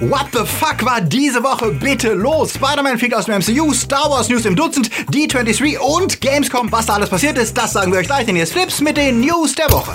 What the fuck war diese Woche bitte los? Spider-Man fliegt aus dem MCU, Star Wars News im Dutzend, D23 und Gamescom. Was da alles passiert ist, das sagen wir euch gleich, hier ist Flips mit den News der Woche.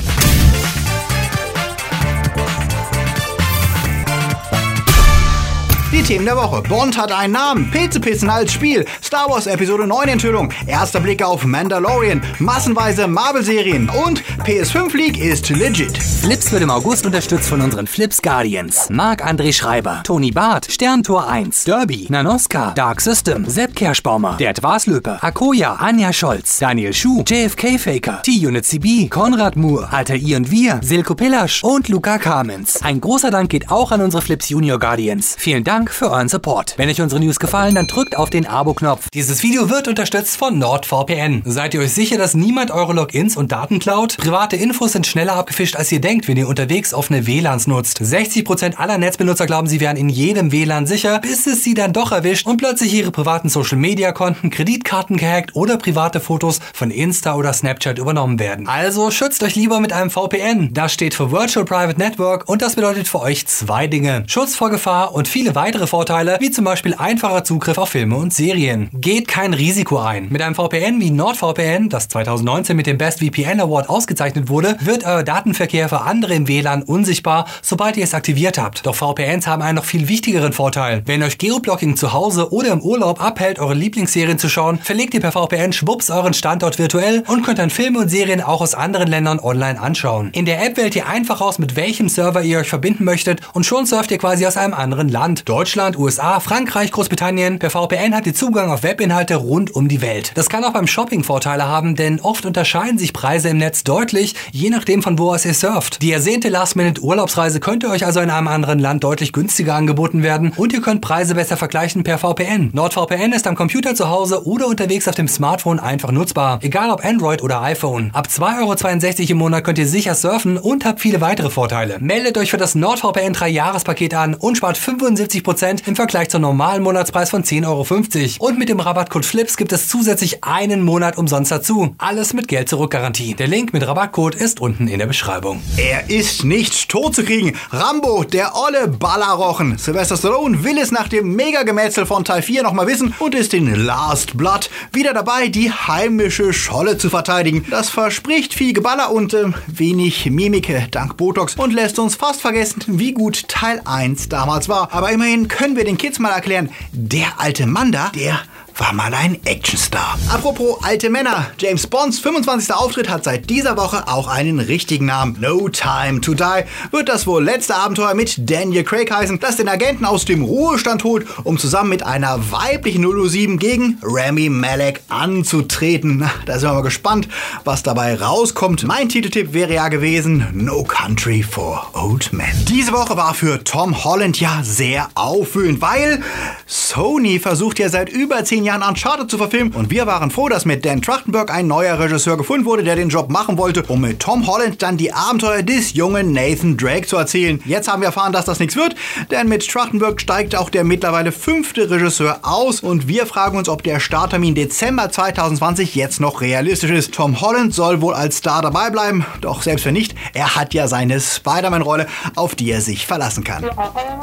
Die Themen der Woche. Bond hat einen Namen. Pilzepissen als Spiel. Star Wars Episode 9 Enthüllung. Erster Blick auf Mandalorian. Massenweise Marvel-Serien. Und PS5 League ist legit. Flips wird im August unterstützt von unseren Flips Guardians. Marc-André Schreiber, Toni Barth, Sterntor 1, Derby, Nanoska, Dark System, Sepp Kerschbaumer, Gerd Waslöper, Akoya, Anja Scholz, Daniel Schuh, JFK Faker, T-Unit CB, Konrad Moore, Alter I und Wir, Silko Pillasch und Luca Kamens. Ein großer Dank geht auch an unsere Flips Junior Guardians. Vielen Dank für euren Support. Wenn euch unsere News gefallen, dann drückt auf den Abo-Knopf. Dieses Video wird unterstützt von NordVPN. Seid ihr euch sicher, dass niemand eure Logins und Daten klaut? Private Infos sind schneller abgefischt, als ihr denkt, wenn ihr unterwegs offene WLANs nutzt. 60% aller Netzbenutzer glauben, sie wären in jedem WLAN sicher, bis es sie dann doch erwischt und plötzlich ihre privaten Social-Media-Konten, Kreditkarten gehackt oder private Fotos von Insta oder Snapchat übernommen werden. Also schützt euch lieber mit einem VPN. Das steht für Virtual Private Network und das bedeutet für euch zwei Dinge. Schutz vor Gefahr und viele weitere weitere Vorteile, wie zum Beispiel einfacher Zugriff auf Filme und Serien. Geht kein Risiko ein. Mit einem VPN wie NordVPN, das 2019 mit dem Best VPN Award ausgezeichnet wurde, wird euer Datenverkehr für andere im WLAN unsichtbar, sobald ihr es aktiviert habt. Doch VPNs haben einen noch viel wichtigeren Vorteil. Wenn euch Geoblocking zu Hause oder im Urlaub abhält, eure Lieblingsserien zu schauen, verlegt ihr per VPN schwupps euren Standort virtuell und könnt dann Filme und Serien auch aus anderen Ländern online anschauen. In der App wählt ihr einfach aus, mit welchem Server ihr euch verbinden möchtet und schon surft ihr quasi aus einem anderen Land. Dort Deutschland, USA, Frankreich, Großbritannien. Per VPN hat ihr Zugang auf Webinhalte rund um die Welt. Das kann auch beim Shopping Vorteile haben, denn oft unterscheiden sich Preise im Netz deutlich, je nachdem von wo aus ihr surft. Die ersehnte Last-Minute-Urlaubsreise könnte euch also in einem anderen Land deutlich günstiger angeboten werden und ihr könnt Preise besser vergleichen per VPN. NordVPN ist am Computer zu Hause oder unterwegs auf dem Smartphone einfach nutzbar, egal ob Android oder iPhone. Ab 2,62 Euro im Monat könnt ihr sicher surfen und habt viele weitere Vorteile. Meldet euch für das NordVPN 3-Jahres-Paket an und spart 75% Prozent im Vergleich zum normalen Monatspreis von 10,50 Euro. Und mit dem Rabattcode FLIPS gibt es zusätzlich einen Monat umsonst dazu. Alles mit Geld zurück Garantie. Der Link mit Rabattcode ist unten in der Beschreibung. Er ist nicht tot zu kriegen. Rambo, der olle Ballerrochen. Sylvester Stallone will es nach dem Mega-Gemetzel von Teil 4 nochmal wissen und ist in Last Blood wieder dabei, die heimische Scholle zu verteidigen. Das verspricht viel Geballer und äh, wenig Mimike dank Botox und lässt uns fast vergessen, wie gut Teil 1 damals war. Aber Immerhin können wir den Kids mal erklären, der alte Mann da, der war mal ein Actionstar. Apropos alte Männer. James Bonds 25. Auftritt hat seit dieser Woche auch einen richtigen Namen. No Time to Die wird das wohl letzte Abenteuer mit Daniel Craig heißen, das den Agenten aus dem Ruhestand holt, um zusammen mit einer weiblichen 007 gegen Rami Malek anzutreten. Da sind wir mal gespannt, was dabei rauskommt. Mein Titeltipp wäre ja gewesen No Country for Old Men. Diese Woche war für Tom Holland ja sehr aufwühlend, weil Sony versucht ja seit über zehn Jahren Jahren Uncharted zu verfilmen und wir waren froh, dass mit Dan Trachtenberg ein neuer Regisseur gefunden wurde, der den Job machen wollte, um mit Tom Holland dann die Abenteuer des jungen Nathan Drake zu erzählen. Jetzt haben wir erfahren, dass das nichts wird, denn mit Trachtenberg steigt auch der mittlerweile fünfte Regisseur aus und wir fragen uns, ob der Starttermin Dezember 2020 jetzt noch realistisch ist. Tom Holland soll wohl als Star dabei bleiben, doch selbst wenn nicht, er hat ja seine Spider-Man-Rolle, auf die er sich verlassen kann.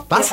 Was?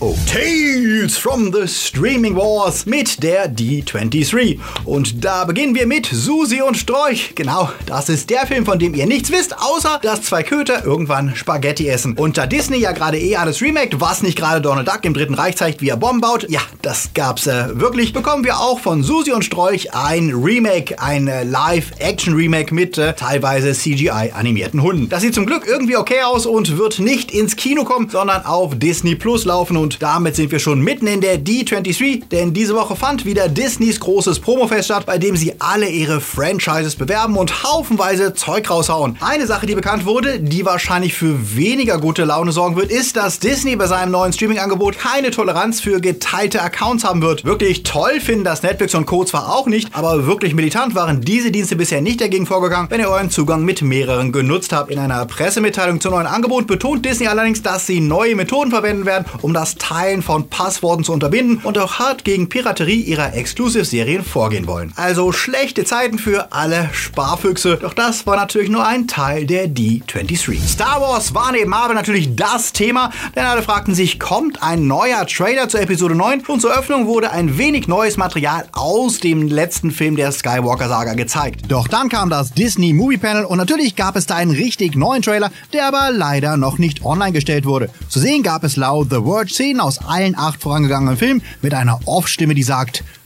Oh, Tales from the Streaming Wars mit der D23. Und da beginnen wir mit Susi und Strolch. Genau, das ist der Film, von dem ihr nichts wisst, außer dass zwei Köter irgendwann Spaghetti essen. Und da Disney ja gerade eh alles remaked, was nicht gerade Donald Duck im Dritten Reich zeigt, wie er Bomben baut, ja, das gab's äh, wirklich, bekommen wir auch von Susi und Strolch ein Remake, ein äh, Live-Action-Remake mit äh, teilweise CGI-animierten Hunden. Das sieht zum Glück irgendwie okay aus und wird nicht ins Kino kommen, sondern auf Disney Plus laufen und damit sind wir schon mitten in der D23, denn diese Woche fand wieder Disneys großes Promofest statt, bei dem sie alle ihre Franchises bewerben und haufenweise Zeug raushauen. Eine Sache, die bekannt wurde, die wahrscheinlich für weniger gute Laune sorgen wird, ist, dass Disney bei seinem neuen Streaming-Angebot keine Toleranz für geteilte Accounts haben wird. Wirklich toll finden das Netflix und Co. zwar auch nicht, aber wirklich militant waren diese Dienste bisher nicht dagegen vorgegangen, wenn ihr euren Zugang mit mehreren genutzt habt. In einer Pressemitteilung zum neuen Angebot betont Disney allerdings, dass sie neue Methoden verwenden werden, um das Teilen von Passworten zu unterbinden und auch hart gegen Piraterie Piraterie ihrer Exclusive-Serien vorgehen wollen. Also schlechte Zeiten für alle Sparfüchse. Doch das war natürlich nur ein Teil der D23. Star Wars war neben Marvel natürlich das Thema, denn alle fragten sich, kommt ein neuer Trailer zur Episode 9? Und zur Öffnung wurde ein wenig neues Material aus dem letzten Film der Skywalker-Saga gezeigt. Doch dann kam das Disney Movie Panel und natürlich gab es da einen richtig neuen Trailer, der aber leider noch nicht online gestellt wurde. Zu sehen gab es laut The Word Szenen aus allen acht vorangegangenen Filmen mit einer Off-Stimme, die sagt,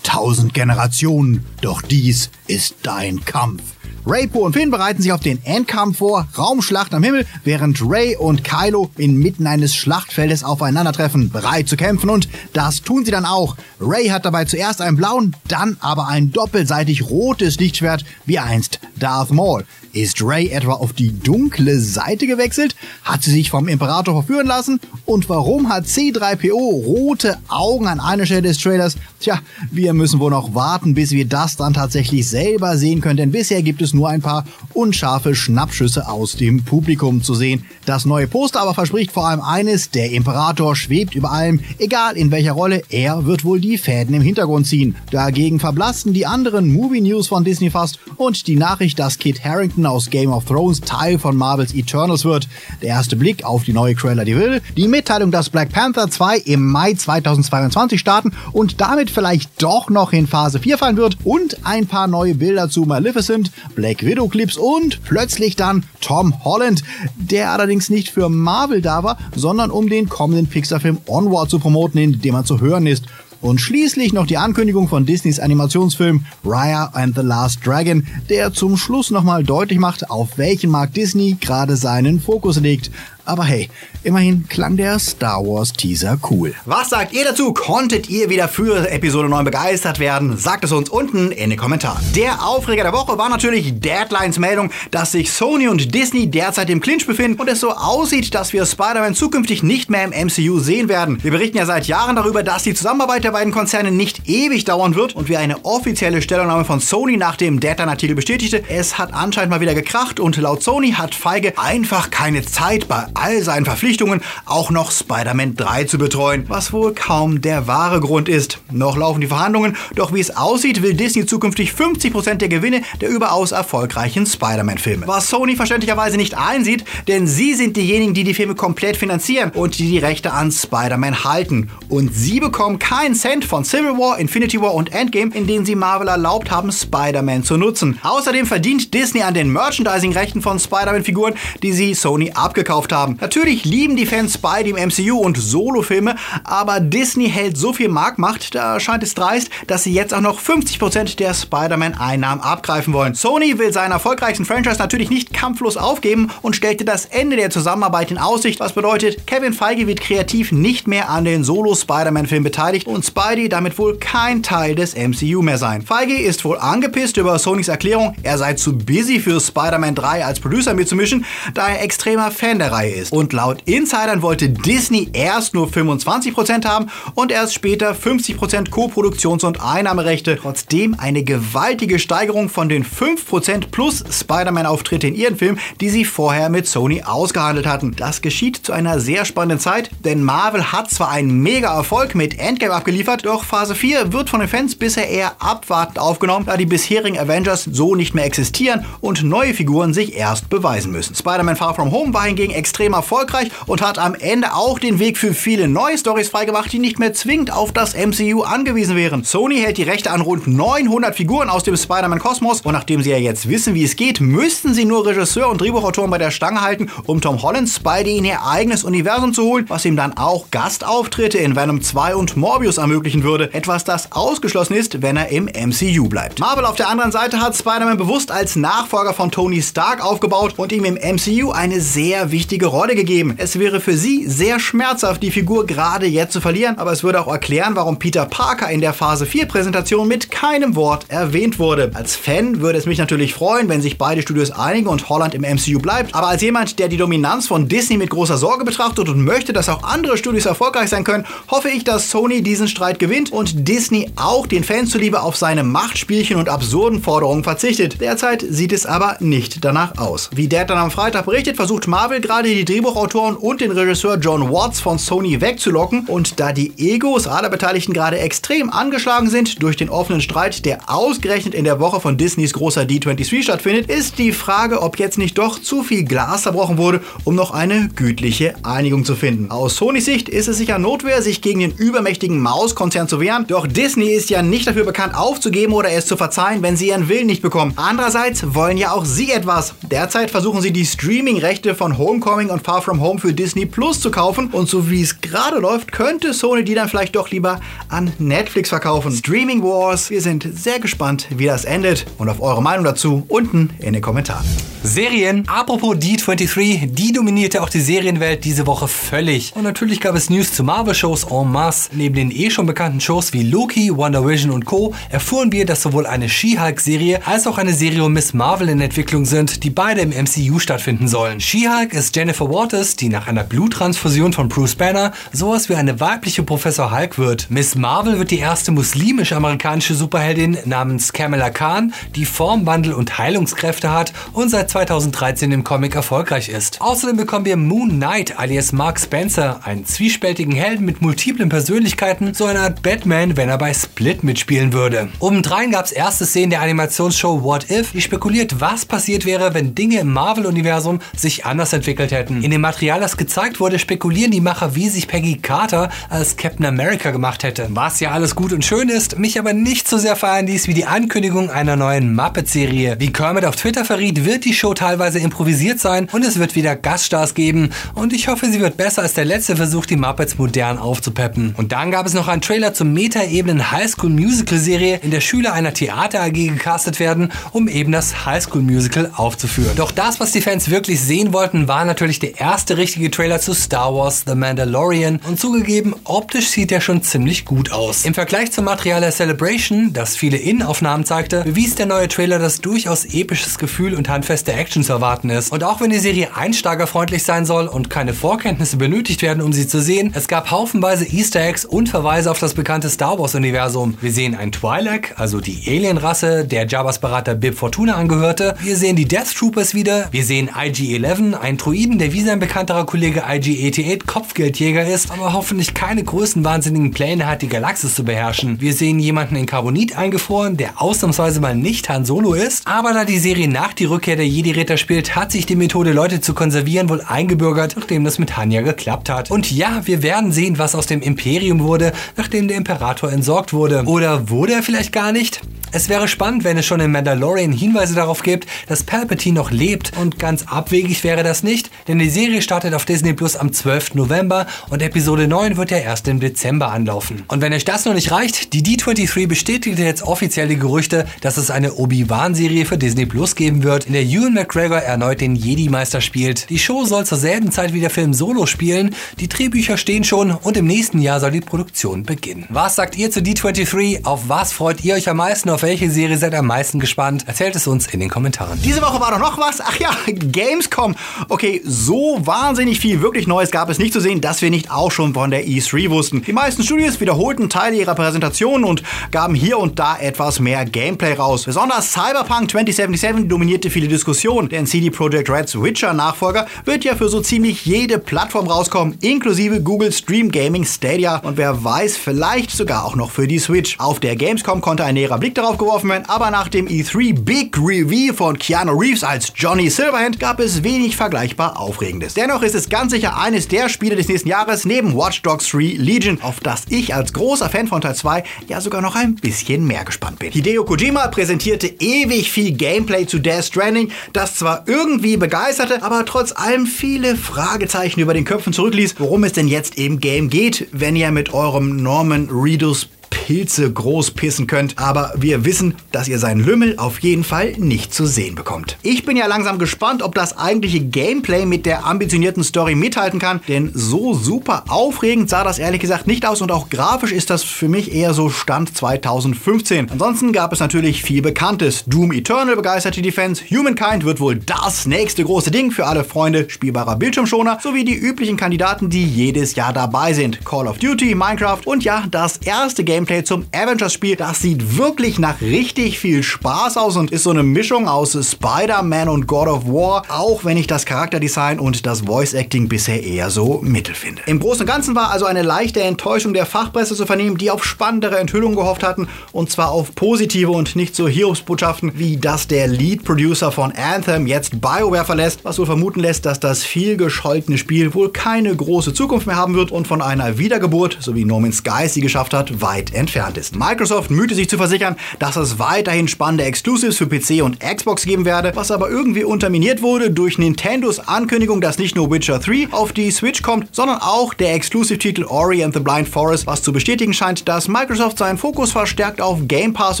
Tausend Generationen, doch dies ist dein Kampf. Ray, Poe und Finn bereiten sich auf den Endkampf vor, Raumschlacht am Himmel, während Ray und Kylo inmitten eines Schlachtfeldes aufeinandertreffen, bereit zu kämpfen und das tun sie dann auch. Ray hat dabei zuerst einen blauen, dann aber ein doppelseitig rotes Lichtschwert wie einst Darth Maul. Ist Ray etwa auf die dunkle Seite gewechselt? Hat sie sich vom Imperator verführen lassen? Und warum hat C3PO rote Augen an einer Stelle des Trailers? Tja, wir müssen wohl noch warten, bis wir das dann tatsächlich selber sehen können, denn bisher gibt es nur ein paar unscharfe Schnappschüsse aus dem Publikum zu sehen. Das neue Poster aber verspricht vor allem eines, der Imperator schwebt über allem, egal in welcher Rolle, er wird wohl die Fäden im Hintergrund ziehen. Dagegen verblassten die anderen Movie News von Disney fast und die Nachricht, dass Kit Harrington aus Game of Thrones Teil von Marvels Eternals wird. Der erste Blick auf die neue Cruella de Vil, die Mitteilung, dass Black Panther 2 im Mai 2022 starten und damit vielleicht doch noch in Phase 4 fallen wird und ein paar neue Bilder zu Maleficent, Black Widow Clips und plötzlich dann Tom Holland, der allerdings nicht für Marvel da war, sondern um den kommenden Pixar-Film Onward zu promoten, in dem er zu hören ist. Und schließlich noch die Ankündigung von Disneys Animationsfilm Raya and the Last Dragon, der zum Schluss nochmal deutlich macht, auf welchen Markt Disney gerade seinen Fokus legt. Aber hey, immerhin klang der Star Wars Teaser cool. Was sagt ihr dazu? Konntet ihr wieder für Episode 9 begeistert werden? Sagt es uns unten in den Kommentaren. Der Aufreger der Woche war natürlich Deadlines Meldung, dass sich Sony und Disney derzeit im Clinch befinden und es so aussieht, dass wir Spider-Man zukünftig nicht mehr im MCU sehen werden. Wir berichten ja seit Jahren darüber, dass die Zusammenarbeit der beiden Konzerne nicht ewig dauern wird und wir eine offizielle Stellungnahme von Sony nach dem Deadline-Artikel bestätigte. Es hat anscheinend mal wieder gekracht und laut Sony hat Feige einfach keine Zeit bei all seinen Verpflichtungen auch noch Spider-Man 3 zu betreuen, was wohl kaum der wahre Grund ist. Noch laufen die Verhandlungen, doch wie es aussieht, will Disney zukünftig 50% der Gewinne der überaus erfolgreichen Spider-Man-Filme. Was Sony verständlicherweise nicht einsieht, denn sie sind diejenigen, die die Filme komplett finanzieren und die die Rechte an Spider-Man halten. Und sie bekommen keinen Cent von Civil War, Infinity War und Endgame, in denen sie Marvel erlaubt haben, Spider-Man zu nutzen. Außerdem verdient Disney an den Merchandising-Rechten von Spider-Man-Figuren, die sie Sony abgekauft haben. Natürlich lieben die Fans Spidey im MCU und Solo-Filme, aber Disney hält so viel Marktmacht, da scheint es dreist, dass sie jetzt auch noch 50% der Spider-Man-Einnahmen abgreifen wollen. Sony will seinen erfolgreichsten Franchise natürlich nicht kampflos aufgeben und stellte das Ende der Zusammenarbeit in Aussicht, was bedeutet, Kevin Feige wird kreativ nicht mehr an den Solo-Spider-Man-Film beteiligt und Spidey damit wohl kein Teil des MCU mehr sein. Feige ist wohl angepisst über Sonys Erklärung, er sei zu busy für Spider-Man 3 als Producer mitzumischen, da er extremer Fan der Reihe ist. Und laut Insidern wollte Disney erst nur 25% haben und erst später 50% Co-Produktions- und Einnahmerechte. Trotzdem eine gewaltige Steigerung von den 5% plus Spider-Man-Auftritte in ihren Filmen, die sie vorher mit Sony ausgehandelt hatten. Das geschieht zu einer sehr spannenden Zeit, denn Marvel hat zwar einen Mega-Erfolg mit Endgame abgeliefert, doch Phase 4 wird von den Fans bisher eher abwartend aufgenommen, da die bisherigen Avengers so nicht mehr existieren und neue Figuren sich erst beweisen müssen. Spider-Man Far From Home war hingegen extrem erfolgreich und hat am Ende auch den Weg für viele neue Stories freigemacht, die nicht mehr zwingend auf das MCU angewiesen wären. Sony hält die Rechte an rund 900 Figuren aus dem Spider-Man-Kosmos und nachdem sie ja jetzt wissen, wie es geht, müssten sie nur Regisseur und Drehbuchautoren bei der Stange halten, um Tom Holland Spidey in ihr eigenes Universum zu holen, was ihm dann auch Gastauftritte in Venom 2 und Morbius ermöglichen würde. Etwas, das ausgeschlossen ist, wenn er im MCU bleibt. Marvel auf der anderen Seite hat Spider-Man bewusst als Nachfolger von Tony Stark aufgebaut und ihm im MCU eine sehr wichtige Rolle gegeben. Es wäre für sie sehr schmerzhaft, die Figur gerade jetzt zu verlieren, aber es würde auch erklären, warum Peter Parker in der Phase 4 Präsentation mit keinem Wort erwähnt wurde. Als Fan würde es mich natürlich freuen, wenn sich beide Studios einigen und Holland im MCU bleibt, aber als jemand, der die Dominanz von Disney mit großer Sorge betrachtet und möchte, dass auch andere Studios erfolgreich sein können, hoffe ich, dass Sony diesen Streit gewinnt und Disney auch den Fans zuliebe auf seine Machtspielchen und absurden Forderungen verzichtet. Derzeit sieht es aber nicht danach aus. Wie der dann am Freitag berichtet, versucht Marvel gerade die die Drehbuchautoren und den Regisseur John Watts von Sony wegzulocken. Und da die Egos aller Beteiligten gerade extrem angeschlagen sind durch den offenen Streit, der ausgerechnet in der Woche von Disneys großer D23 stattfindet, ist die Frage, ob jetzt nicht doch zu viel Glas zerbrochen wurde, um noch eine gütliche Einigung zu finden. Aus Sonys Sicht ist es sicher Notwehr, sich gegen den übermächtigen Mauskonzern zu wehren, doch Disney ist ja nicht dafür bekannt, aufzugeben oder es zu verzeihen, wenn sie ihren Willen nicht bekommen. Andererseits wollen ja auch sie etwas. Derzeit versuchen sie die Streaming-Rechte von Homecoming und Far From Home für Disney Plus zu kaufen und so wie es gerade läuft, könnte Sony die dann vielleicht doch lieber an Netflix verkaufen. Streaming Wars, wir sind sehr gespannt, wie das endet und auf eure Meinung dazu unten in den Kommentaren. Serien. Apropos D23, die dominierte auch die Serienwelt diese Woche völlig. Und natürlich gab es News zu Marvel-Shows en masse. Neben den eh schon bekannten Shows wie Loki, Wonder Vision und Co. erfuhren wir, dass sowohl eine She-Hulk-Serie als auch eine Serie um Miss Marvel in Entwicklung sind, die beide im MCU stattfinden sollen. She-Hulk ist Jennifer Waters, die nach einer Bluttransfusion von Bruce Banner sowas wie eine weibliche Professor Hulk wird. Miss Marvel wird die erste muslimisch-amerikanische Superheldin namens Kamala Khan, die Formwandel und Heilungskräfte hat und seit 2013 im Comic erfolgreich ist. Außerdem bekommen wir Moon Knight alias Mark Spencer, einen zwiespältigen Helden mit multiplen Persönlichkeiten, so eine Art Batman, wenn er bei Split mitspielen würde. Obendrein gab es erste Szenen der Animationsshow What If, die spekuliert, was passiert wäre, wenn Dinge im Marvel-Universum sich anders entwickelt hätten. In dem Material, das gezeigt wurde, spekulieren die Macher, wie sich Peggy Carter als Captain America gemacht hätte. Was ja alles gut und schön ist, mich aber nicht so sehr feiern ließ wie die Ankündigung einer neuen Muppet-Serie. Wie Kermit auf Twitter verriet, wird die Show teilweise improvisiert sein und es wird wieder Gaststars geben und ich hoffe, sie wird besser als der letzte Versuch, die Muppets modern aufzupeppen. Und dann gab es noch einen Trailer zur Meta-Ebenen Highschool Musical Serie, in der Schüler einer Theater AG gecastet werden, um eben das Highschool Musical aufzuführen. Doch das, was die Fans wirklich sehen wollten, war natürlich der erste richtige Trailer zu Star Wars The Mandalorian und zugegeben, optisch sieht er schon ziemlich gut aus. Im Vergleich zum Material der Celebration, das viele Innenaufnahmen zeigte, bewies der neue Trailer, dass durchaus episches Gefühl und handfeste Action zu erwarten ist. Und auch wenn die Serie einsteigerfreundlich sein soll und keine Vorkenntnisse benötigt werden, um sie zu sehen, es gab haufenweise Easter Eggs und Verweise auf das bekannte Star Wars Universum. Wir sehen ein Twi'lek, also die Alienrasse, der Jabba's Berater Bib Fortuna angehörte. Wir sehen die Death Troopers wieder. Wir sehen IG-11, ein Druiden, der wie sein bekannterer Kollege IG-88 Kopfgeldjäger ist, aber hoffentlich keine größten wahnsinnigen Pläne hat, die Galaxis zu beherrschen. Wir sehen jemanden in Carbonit eingefroren, der ausnahmsweise mal nicht Han Solo ist. Aber da die Serie nach die Rückkehr der Jedi-Ritter spielt, hat sich die Methode, Leute zu konservieren, wohl eingebürgert, nachdem das mit Han ja geklappt hat. Und ja, wir werden sehen, was aus dem Imperium wurde, nachdem der Imperator entsorgt wurde. Oder wurde er vielleicht gar nicht? Es wäre spannend, wenn es schon in Mandalorian Hinweise darauf gibt, dass Palpatine noch lebt und ganz abwegig wäre das nicht, denn die Serie startet auf Disney Plus am 12. November und Episode 9 wird ja erst im Dezember anlaufen. Und wenn euch das noch nicht reicht, die D23 bestätigte jetzt offiziell die Gerüchte, dass es eine Obi-Wan-Serie für Disney Plus geben wird, in der Ewan McGregor erneut den Jedi-Meister spielt. Die Show soll zur selben Zeit wie der Film Solo spielen, die Drehbücher stehen schon und im nächsten Jahr soll die Produktion beginnen. Was sagt ihr zu D23? Auf was freut ihr euch am meisten? Auf welche Serie seid ihr am meisten gespannt? Erzählt es uns in den Kommentaren. Diese Woche war doch noch was. Ach ja, Gamescom. Okay, so wahnsinnig viel wirklich Neues gab es nicht zu sehen, dass wir nicht auch schon von der E3 wussten. Die meisten Studios wiederholten Teile ihrer Präsentation und gaben hier und da etwas mehr Gameplay raus. Besonders Cyberpunk 2077 dominierte viele Diskussionen, denn CD Projekt Reds Witcher-Nachfolger wird ja für so ziemlich jede Plattform rauskommen, inklusive Google Stream Gaming Stadia und wer weiß, vielleicht sogar auch noch für die Switch. Auf der Gamescom konnte ein näherer Blick darauf geworfen werden, aber nach dem E3 Big Reveal von Keanu Reeves als Johnny Silverhand gab es wenig vergleichbar Aufregendes. Dennoch ist es ganz sicher eines der Spiele des nächsten Jahres neben Watch Dogs 3 Legion, auf das ich als großer Fan von Teil 2 ja sogar noch ein bisschen mehr gespannt bin. Hideo Kojima präsentierte ewig viel Gameplay zu Death Stranding, das zwar irgendwie begeisterte, aber trotz allem viele Fragezeichen über den Köpfen zurückließ, worum es denn jetzt im Game geht, wenn ihr mit eurem Norman Reedus Pilze groß pissen könnt, aber wir wissen, dass ihr seinen Lümmel auf jeden Fall nicht zu sehen bekommt. Ich bin ja langsam gespannt, ob das eigentliche Gameplay mit der ambitionierten Story mithalten kann, denn so super aufregend sah das ehrlich gesagt nicht aus und auch grafisch ist das für mich eher so Stand 2015. Ansonsten gab es natürlich viel Bekanntes. Doom Eternal begeisterte die Fans, Humankind wird wohl das nächste große Ding für alle Freunde spielbarer Bildschirmschoner, sowie die üblichen Kandidaten, die jedes Jahr dabei sind. Call of Duty, Minecraft und ja, das erste Gameplay Gameplay zum Avengers-Spiel. Das sieht wirklich nach richtig viel Spaß aus und ist so eine Mischung aus Spider-Man und God of War, auch wenn ich das Charakterdesign und das Voice-Acting bisher eher so mittel finde. Im Großen und Ganzen war also eine leichte Enttäuschung der Fachpresse zu vernehmen, die auf spannendere Enthüllungen gehofft hatten und zwar auf positive und nicht so Hiobsbotschaften, wie dass der Lead-Producer von Anthem jetzt BioWare verlässt, was wohl vermuten lässt, dass das viel gescholtene Spiel wohl keine große Zukunft mehr haben wird und von einer Wiedergeburt, so wie Norman Sky sie geschafft hat, weit entfernt ist. Microsoft mühte sich zu versichern, dass es weiterhin spannende Exclusives für PC und Xbox geben werde, was aber irgendwie unterminiert wurde durch Nintendos Ankündigung, dass nicht nur Witcher 3 auf die Switch kommt, sondern auch der Exclusive-Titel Ori and the Blind Forest, was zu bestätigen scheint, dass Microsoft seinen Fokus verstärkt auf Game Pass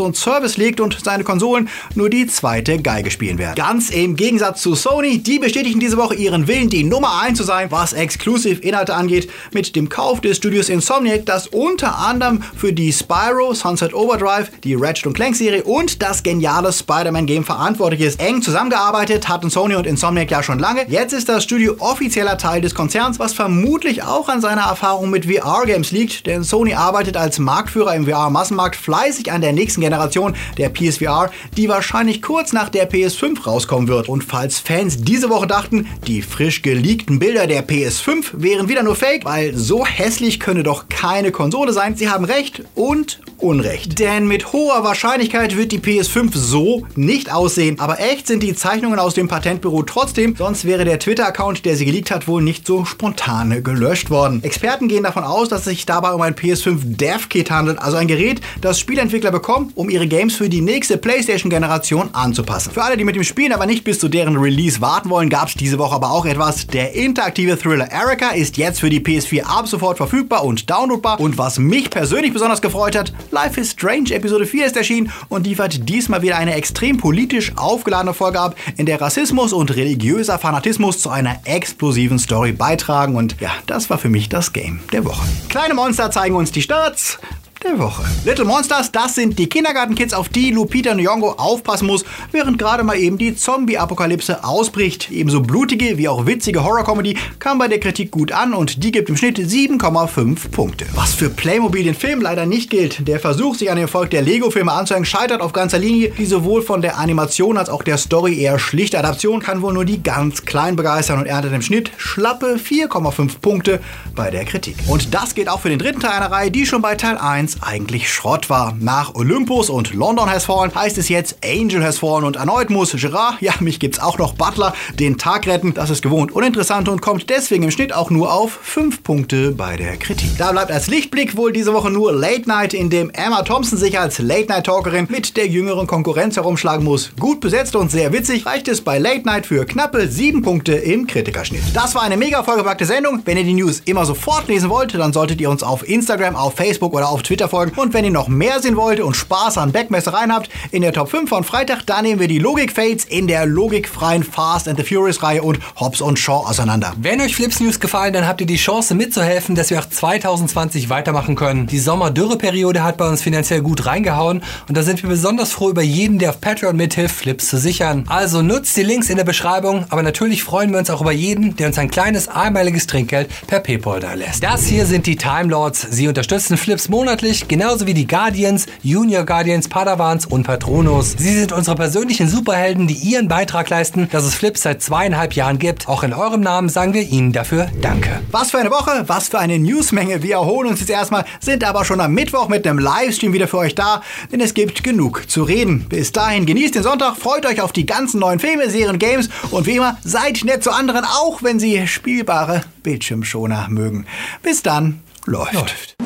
und Service legt und seine Konsolen nur die zweite Geige spielen werden. Ganz im Gegensatz zu Sony, die bestätigen diese Woche ihren Willen, die Nummer 1 zu sein, was Exclusive-Inhalte angeht, mit dem Kauf des Studios Insomniac, das unter anderem für die Spyro, Sunset Overdrive, die Ratchet Clank Serie und das geniale Spider-Man-Game verantwortlich ist. Eng zusammengearbeitet hatten Sony und Insomniac ja schon lange. Jetzt ist das Studio offizieller Teil des Konzerns, was vermutlich auch an seiner Erfahrung mit VR-Games liegt, denn Sony arbeitet als Marktführer im VR-Massenmarkt fleißig an der nächsten Generation der PSVR, die wahrscheinlich kurz nach der PS5 rauskommen wird. Und falls Fans diese Woche dachten, die frisch geleakten Bilder der PS5 wären wieder nur Fake, weil so hässlich könne doch keine Konsole sein, sie haben recht und Unrecht. Denn mit hoher Wahrscheinlichkeit wird die PS5 so nicht aussehen. Aber echt sind die Zeichnungen aus dem Patentbüro trotzdem, sonst wäre der Twitter-Account, der sie geleakt hat, wohl nicht so spontan gelöscht worden. Experten gehen davon aus, dass es sich dabei um ein PS5 Dev-Kit handelt, also ein Gerät, das Spielentwickler bekommen, um ihre Games für die nächste PlayStation-Generation anzupassen. Für alle, die mit dem Spielen aber nicht bis zu deren Release warten wollen, gab es diese Woche aber auch etwas. Der interaktive Thriller Erica ist jetzt für die PS4 ab sofort verfügbar und downloadbar. Und was mich persönlich besonders gefreut hat, Life is Strange Episode 4 ist erschienen und liefert diesmal wieder eine extrem politisch aufgeladene Folge ab, in der Rassismus und religiöser Fanatismus zu einer explosiven Story beitragen. Und ja, das war für mich das Game der Woche. Kleine Monster zeigen uns die Starts der Woche. Little Monsters, das sind die Kindergartenkids, auf die Lupita Nyong'o aufpassen muss, während gerade mal eben die Zombie-Apokalypse ausbricht. Ebenso blutige wie auch witzige Horror-Comedy kam bei der Kritik gut an und die gibt im Schnitt 7,5 Punkte. Was für Playmobil den Film leider nicht gilt. Der Versuch, sich an den Erfolg der Lego-Filme anzuhängen, scheitert auf ganzer Linie. Die sowohl von der Animation als auch der Story eher schlichte Adaption kann wohl nur die ganz Kleinen begeistern und erntet im Schnitt schlappe 4,5 Punkte bei der Kritik. Und das geht auch für den dritten Teil einer Reihe, die schon bei Teil 1 1 eigentlich Schrott war. Nach Olympus und London has fallen heißt es jetzt Angel has fallen und erneut muss Gerard, ja mich gibt's auch noch Butler, den Tag retten. Das ist gewohnt uninteressant und kommt deswegen im Schnitt auch nur auf 5 Punkte bei der Kritik. Da bleibt als Lichtblick wohl diese Woche nur Late Night, in dem Emma Thompson sich als Late Night Talkerin mit der jüngeren Konkurrenz herumschlagen muss. Gut besetzt und sehr witzig reicht es bei Late Night für knappe 7 Punkte im Kritikerschnitt. Das war eine mega vollgepackte Sendung. Wenn ihr die News immer sofort lesen wollt, dann solltet ihr uns auf Instagram, auf Facebook oder auf Twitter Twitter folgen. Und wenn ihr noch mehr sehen wollt und Spaß an Backmessereien habt, in der Top 5 von Freitag, da nehmen wir die Logik-Fates in der logikfreien Fast and the Furious-Reihe und Hobbs und Shaw auseinander. Wenn euch Flips News gefallen, dann habt ihr die Chance mitzuhelfen, dass wir auch 2020 weitermachen können. Die Sommerdürreperiode hat bei uns finanziell gut reingehauen und da sind wir besonders froh über jeden, der auf Patreon mithilft, Flips zu sichern. Also nutzt die Links in der Beschreibung, aber natürlich freuen wir uns auch über jeden, der uns ein kleines einmaliges Trinkgeld per PayPal da lässt. Das hier sind die Time Lords. Sie unterstützen Flips monatlich monatlich, genauso wie die Guardians, Junior Guardians, Padawans und Patronus. Sie sind unsere persönlichen Superhelden, die ihren Beitrag leisten, dass es Flips seit zweieinhalb Jahren gibt. Auch in eurem Namen sagen wir Ihnen dafür Danke. Was für eine Woche, was für eine Newsmenge. Wir erholen uns jetzt erstmal, sind aber schon am Mittwoch mit einem Livestream wieder für euch da, denn es gibt genug zu reden. Bis dahin genießt den Sonntag, freut euch auf die ganzen neuen Filme, Serien, Games und wie immer, seid nett zu anderen, auch wenn sie spielbare Bildschirmschoner mögen. Bis dann, läuft. läuft.